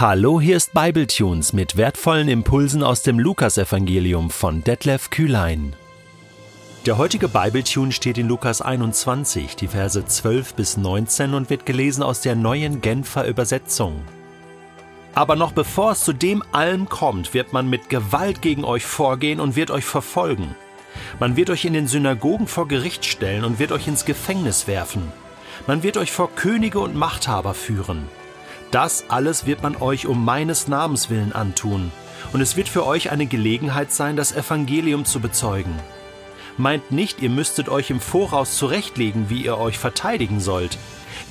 Hallo, hier ist Bibletunes mit wertvollen Impulsen aus dem Lukasevangelium von Detlef Kühlein. Der heutige Bibletune steht in Lukas 21, die Verse 12 bis 19 und wird gelesen aus der neuen Genfer Übersetzung. Aber noch bevor es zu dem allem kommt, wird man mit Gewalt gegen euch vorgehen und wird euch verfolgen. Man wird euch in den Synagogen vor Gericht stellen und wird euch ins Gefängnis werfen. Man wird euch vor Könige und Machthaber führen. Das alles wird man euch um meines Namens willen antun, und es wird für euch eine Gelegenheit sein, das Evangelium zu bezeugen. Meint nicht, ihr müsstet euch im Voraus zurechtlegen, wie ihr euch verteidigen sollt.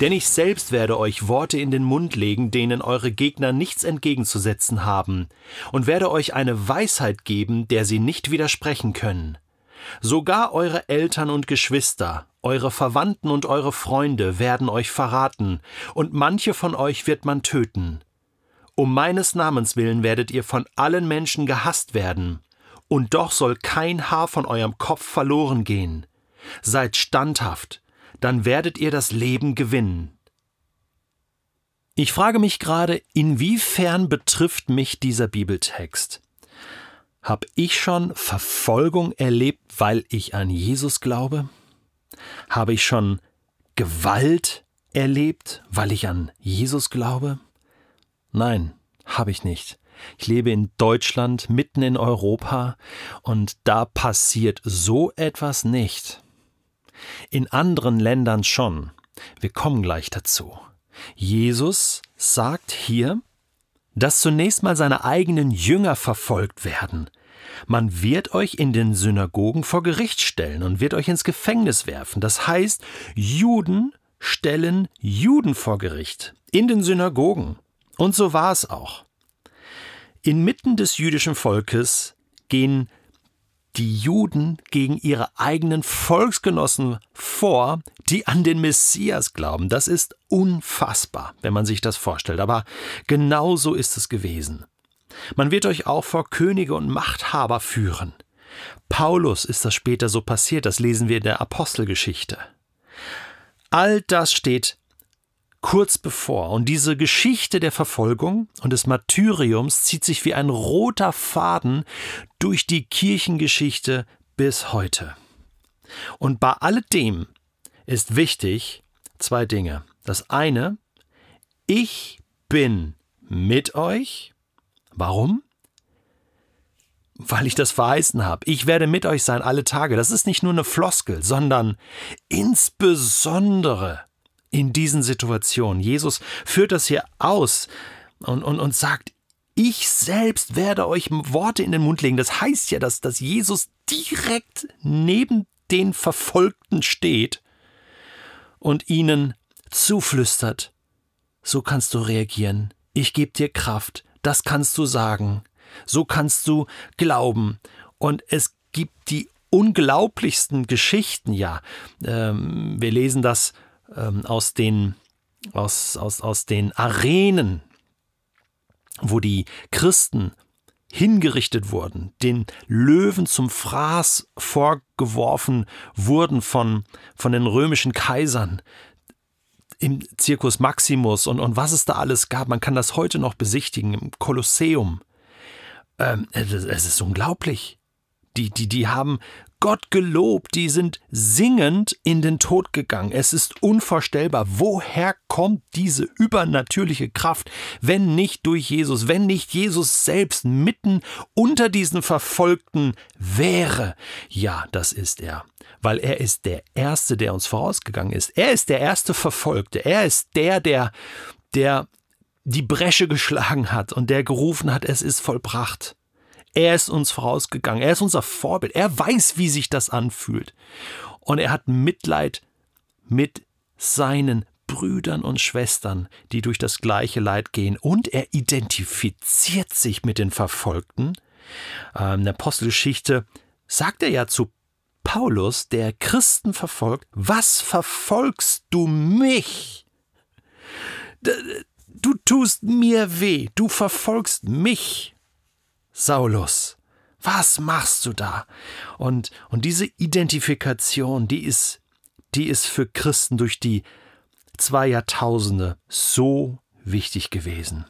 Denn ich selbst werde euch Worte in den Mund legen, denen eure Gegner nichts entgegenzusetzen haben, und werde euch eine Weisheit geben, der sie nicht widersprechen können. Sogar eure Eltern und Geschwister, eure Verwandten und eure Freunde werden euch verraten, und manche von euch wird man töten. Um meines Namens willen werdet ihr von allen Menschen gehasst werden, und doch soll kein Haar von eurem Kopf verloren gehen. Seid standhaft, dann werdet ihr das Leben gewinnen. Ich frage mich gerade, inwiefern betrifft mich dieser Bibeltext? Hab ich schon Verfolgung erlebt, weil ich an Jesus glaube? Habe ich schon Gewalt erlebt, weil ich an Jesus glaube? Nein, habe ich nicht. Ich lebe in Deutschland, mitten in Europa, und da passiert so etwas nicht. In anderen Ländern schon. Wir kommen gleich dazu. Jesus sagt hier, dass zunächst mal seine eigenen Jünger verfolgt werden. Man wird euch in den Synagogen vor Gericht stellen und wird euch ins Gefängnis werfen. Das heißt, Juden stellen Juden vor Gericht in den Synagogen. Und so war es auch. Inmitten des jüdischen Volkes gehen die Juden gegen ihre eigenen Volksgenossen vor, die an den Messias glauben. Das ist unfassbar, wenn man sich das vorstellt. Aber genau so ist es gewesen. Man wird euch auch vor Könige und Machthaber führen. Paulus ist das später so passiert, das lesen wir in der Apostelgeschichte. All das steht kurz bevor. Und diese Geschichte der Verfolgung und des Martyriums zieht sich wie ein roter Faden durch die Kirchengeschichte bis heute. Und bei alledem ist wichtig zwei Dinge. Das eine, ich bin mit euch. Warum? Weil ich das verheißen habe. Ich werde mit euch sein alle Tage. Das ist nicht nur eine Floskel, sondern insbesondere in diesen Situationen. Jesus führt das hier aus und, und, und sagt, ich selbst werde euch Worte in den Mund legen. Das heißt ja, dass, dass Jesus direkt neben den Verfolgten steht und ihnen zuflüstert. So kannst du reagieren. Ich gebe dir Kraft. Das kannst du sagen. So kannst du glauben. Und es gibt die unglaublichsten Geschichten, ja. Ähm, wir lesen das ähm, aus, den, aus, aus, aus den Arenen, wo die Christen hingerichtet wurden, den Löwen zum Fraß vorgeworfen wurden von, von den römischen Kaisern, im Circus Maximus und, und was es da alles gab. Man kann das heute noch besichtigen im Kolosseum. Ähm, es, es ist unglaublich. Die, die, die haben Gott gelobt, die sind singend in den Tod gegangen. Es ist unvorstellbar. Woher kommt diese übernatürliche Kraft, wenn nicht durch Jesus, wenn nicht Jesus selbst mitten unter diesen Verfolgten wäre? Ja, das ist er, weil er ist der Erste, der uns vorausgegangen ist. Er ist der erste Verfolgte. Er ist der, der, der die Bresche geschlagen hat und der gerufen hat, es ist vollbracht. Er ist uns vorausgegangen. Er ist unser Vorbild. Er weiß, wie sich das anfühlt. Und er hat Mitleid mit seinen Brüdern und Schwestern, die durch das gleiche Leid gehen. Und er identifiziert sich mit den Verfolgten. Ähm, in der Apostelgeschichte sagt er ja zu Paulus, der Christen verfolgt, was verfolgst du mich? Du tust mir weh, du verfolgst mich. Saulus, was machst du da? Und, und diese Identifikation, die ist, die ist für Christen durch die zwei Jahrtausende so wichtig gewesen.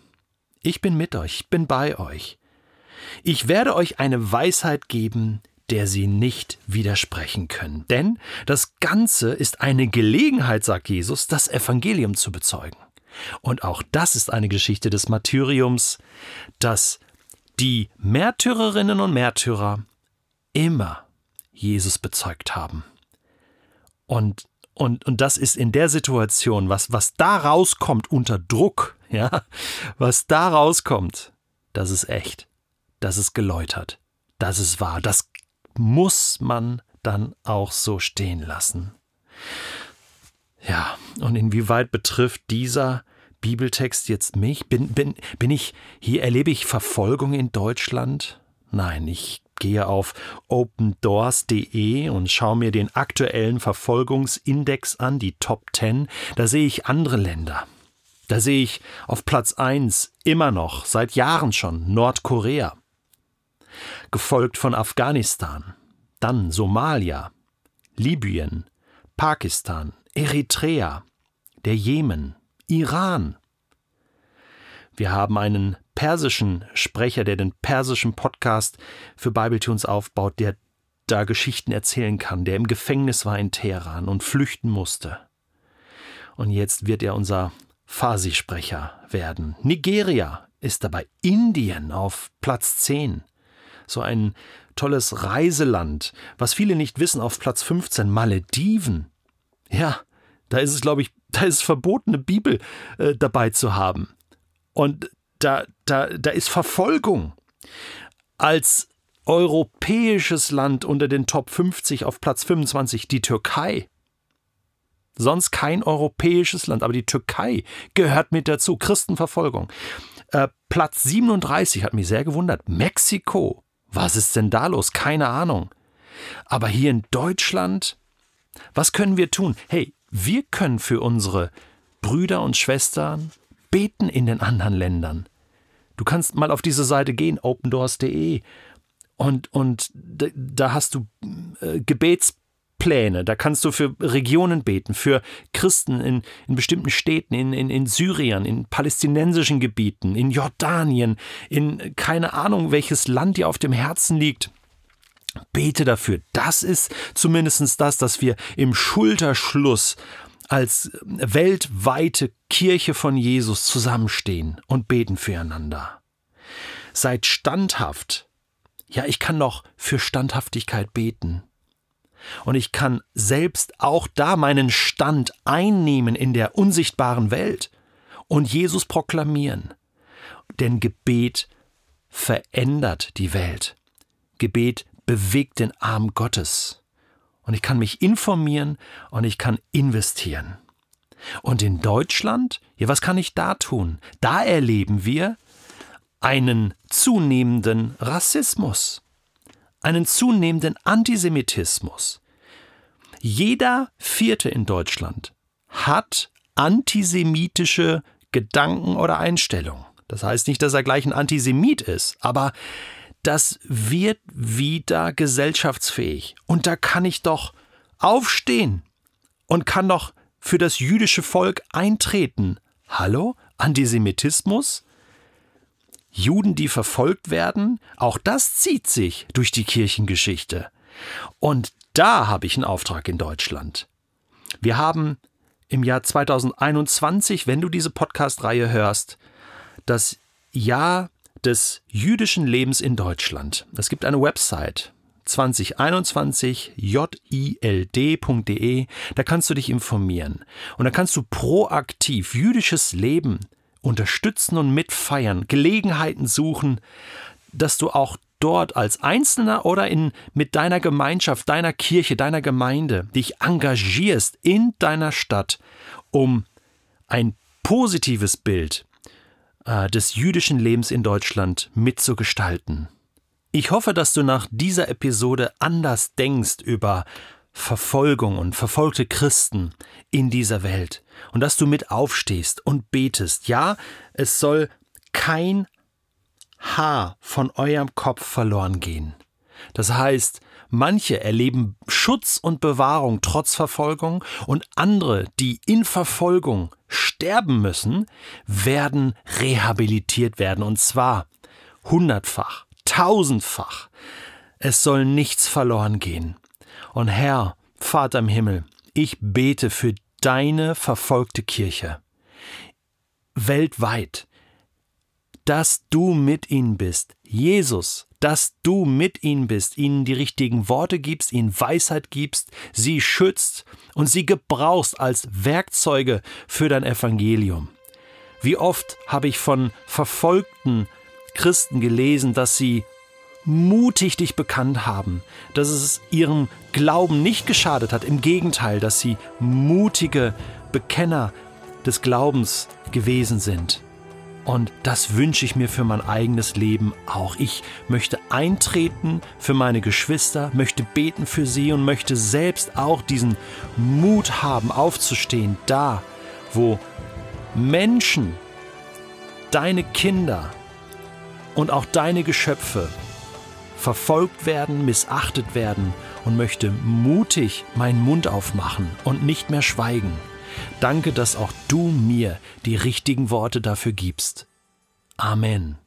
Ich bin mit euch, ich bin bei euch. Ich werde euch eine Weisheit geben, der sie nicht widersprechen können. Denn das Ganze ist eine Gelegenheit, sagt Jesus, das Evangelium zu bezeugen. Und auch das ist eine Geschichte des Martyriums, dass die Märtyrerinnen und Märtyrer immer Jesus bezeugt haben. Und, und, und das ist in der Situation, was, was da rauskommt unter Druck, ja, was da rauskommt, das ist echt, das ist geläutert, das ist wahr, das muss man dann auch so stehen lassen. Ja, und inwieweit betrifft dieser Bibeltext jetzt mich? Bin, bin, bin ich, hier erlebe ich Verfolgung in Deutschland? Nein, ich gehe auf opendoors.de und schaue mir den aktuellen Verfolgungsindex an, die Top 10. Da sehe ich andere Länder. Da sehe ich auf Platz 1 immer noch, seit Jahren schon, Nordkorea. Gefolgt von Afghanistan, dann Somalia, Libyen, Pakistan, Eritrea, der Jemen, Iran. Wir haben einen persischen Sprecher, der den persischen Podcast für Bibletunes aufbaut, der da Geschichten erzählen kann, der im Gefängnis war in Teheran und flüchten musste. Und jetzt wird er unser Farsi-Sprecher werden. Nigeria ist dabei, Indien auf Platz 10. So ein tolles Reiseland. Was viele nicht wissen, auf Platz 15 Malediven. Ja, da ist es, glaube ich, da ist es verboten, eine Bibel äh, dabei zu haben. Und da, da, da ist Verfolgung. Als europäisches Land unter den Top 50 auf Platz 25 die Türkei. Sonst kein europäisches Land, aber die Türkei gehört mit dazu. Christenverfolgung. Äh, Platz 37 hat mich sehr gewundert. Mexiko. Was ist denn da los? Keine Ahnung. Aber hier in Deutschland, was können wir tun? Hey, wir können für unsere Brüder und Schwestern beten in den anderen Ländern. Du kannst mal auf diese Seite gehen, opendoors.de, und, und da hast du äh, Gebetspläne, da kannst du für Regionen beten, für Christen in, in bestimmten Städten, in, in, in Syrien, in palästinensischen Gebieten, in Jordanien, in keine Ahnung, welches Land dir auf dem Herzen liegt. Bete dafür. Das ist zumindest das, dass wir im Schulterschluss als weltweite Kirche von Jesus zusammenstehen und beten füreinander. Seid standhaft. Ja, ich kann noch für Standhaftigkeit beten. Und ich kann selbst auch da meinen Stand einnehmen in der unsichtbaren Welt und Jesus proklamieren. Denn Gebet verändert die Welt. Gebet bewegt den Arm Gottes. Und ich kann mich informieren und ich kann investieren. Und in Deutschland, ja, was kann ich da tun? Da erleben wir einen zunehmenden Rassismus, einen zunehmenden Antisemitismus. Jeder Vierte in Deutschland hat antisemitische Gedanken oder Einstellungen. Das heißt nicht, dass er gleich ein Antisemit ist, aber das wird wieder gesellschaftsfähig. Und da kann ich doch aufstehen und kann doch für das jüdische Volk eintreten. Hallo? Antisemitismus? Juden, die verfolgt werden? Auch das zieht sich durch die Kirchengeschichte. Und da habe ich einen Auftrag in Deutschland. Wir haben im Jahr 2021, wenn du diese Podcast-Reihe hörst, das Jahr des jüdischen Lebens in Deutschland. Es gibt eine Website 2021 jild.de, da kannst du dich informieren und da kannst du proaktiv jüdisches Leben unterstützen und mitfeiern, Gelegenheiten suchen, dass du auch dort als Einzelner oder in, mit deiner Gemeinschaft, deiner Kirche, deiner Gemeinde dich engagierst in deiner Stadt, um ein positives Bild äh, des jüdischen Lebens in Deutschland mitzugestalten. Ich hoffe, dass du nach dieser Episode anders denkst über Verfolgung und verfolgte Christen in dieser Welt und dass du mit aufstehst und betest. Ja, es soll kein Haar von eurem Kopf verloren gehen. Das heißt, manche erleben Schutz und Bewahrung trotz Verfolgung und andere, die in Verfolgung sterben müssen, werden rehabilitiert werden, und zwar hundertfach, tausendfach. Es soll nichts verloren gehen. Und Herr, Vater im Himmel, ich bete für deine verfolgte Kirche weltweit, dass du mit ihnen bist. Jesus, dass du mit ihnen bist, ihnen die richtigen Worte gibst, ihnen Weisheit gibst, sie schützt und sie gebrauchst als Werkzeuge für dein Evangelium. Wie oft habe ich von verfolgten Christen gelesen, dass sie mutig dich bekannt haben, dass es ihrem Glauben nicht geschadet hat, im Gegenteil, dass sie mutige Bekenner des Glaubens gewesen sind. Und das wünsche ich mir für mein eigenes Leben auch. Ich möchte eintreten für meine Geschwister, möchte beten für sie und möchte selbst auch diesen Mut haben, aufzustehen, da, wo Menschen, deine Kinder und auch deine Geschöpfe verfolgt werden, missachtet werden und möchte mutig meinen Mund aufmachen und nicht mehr schweigen. Danke, dass auch du mir die richtigen Worte dafür gibst. Amen.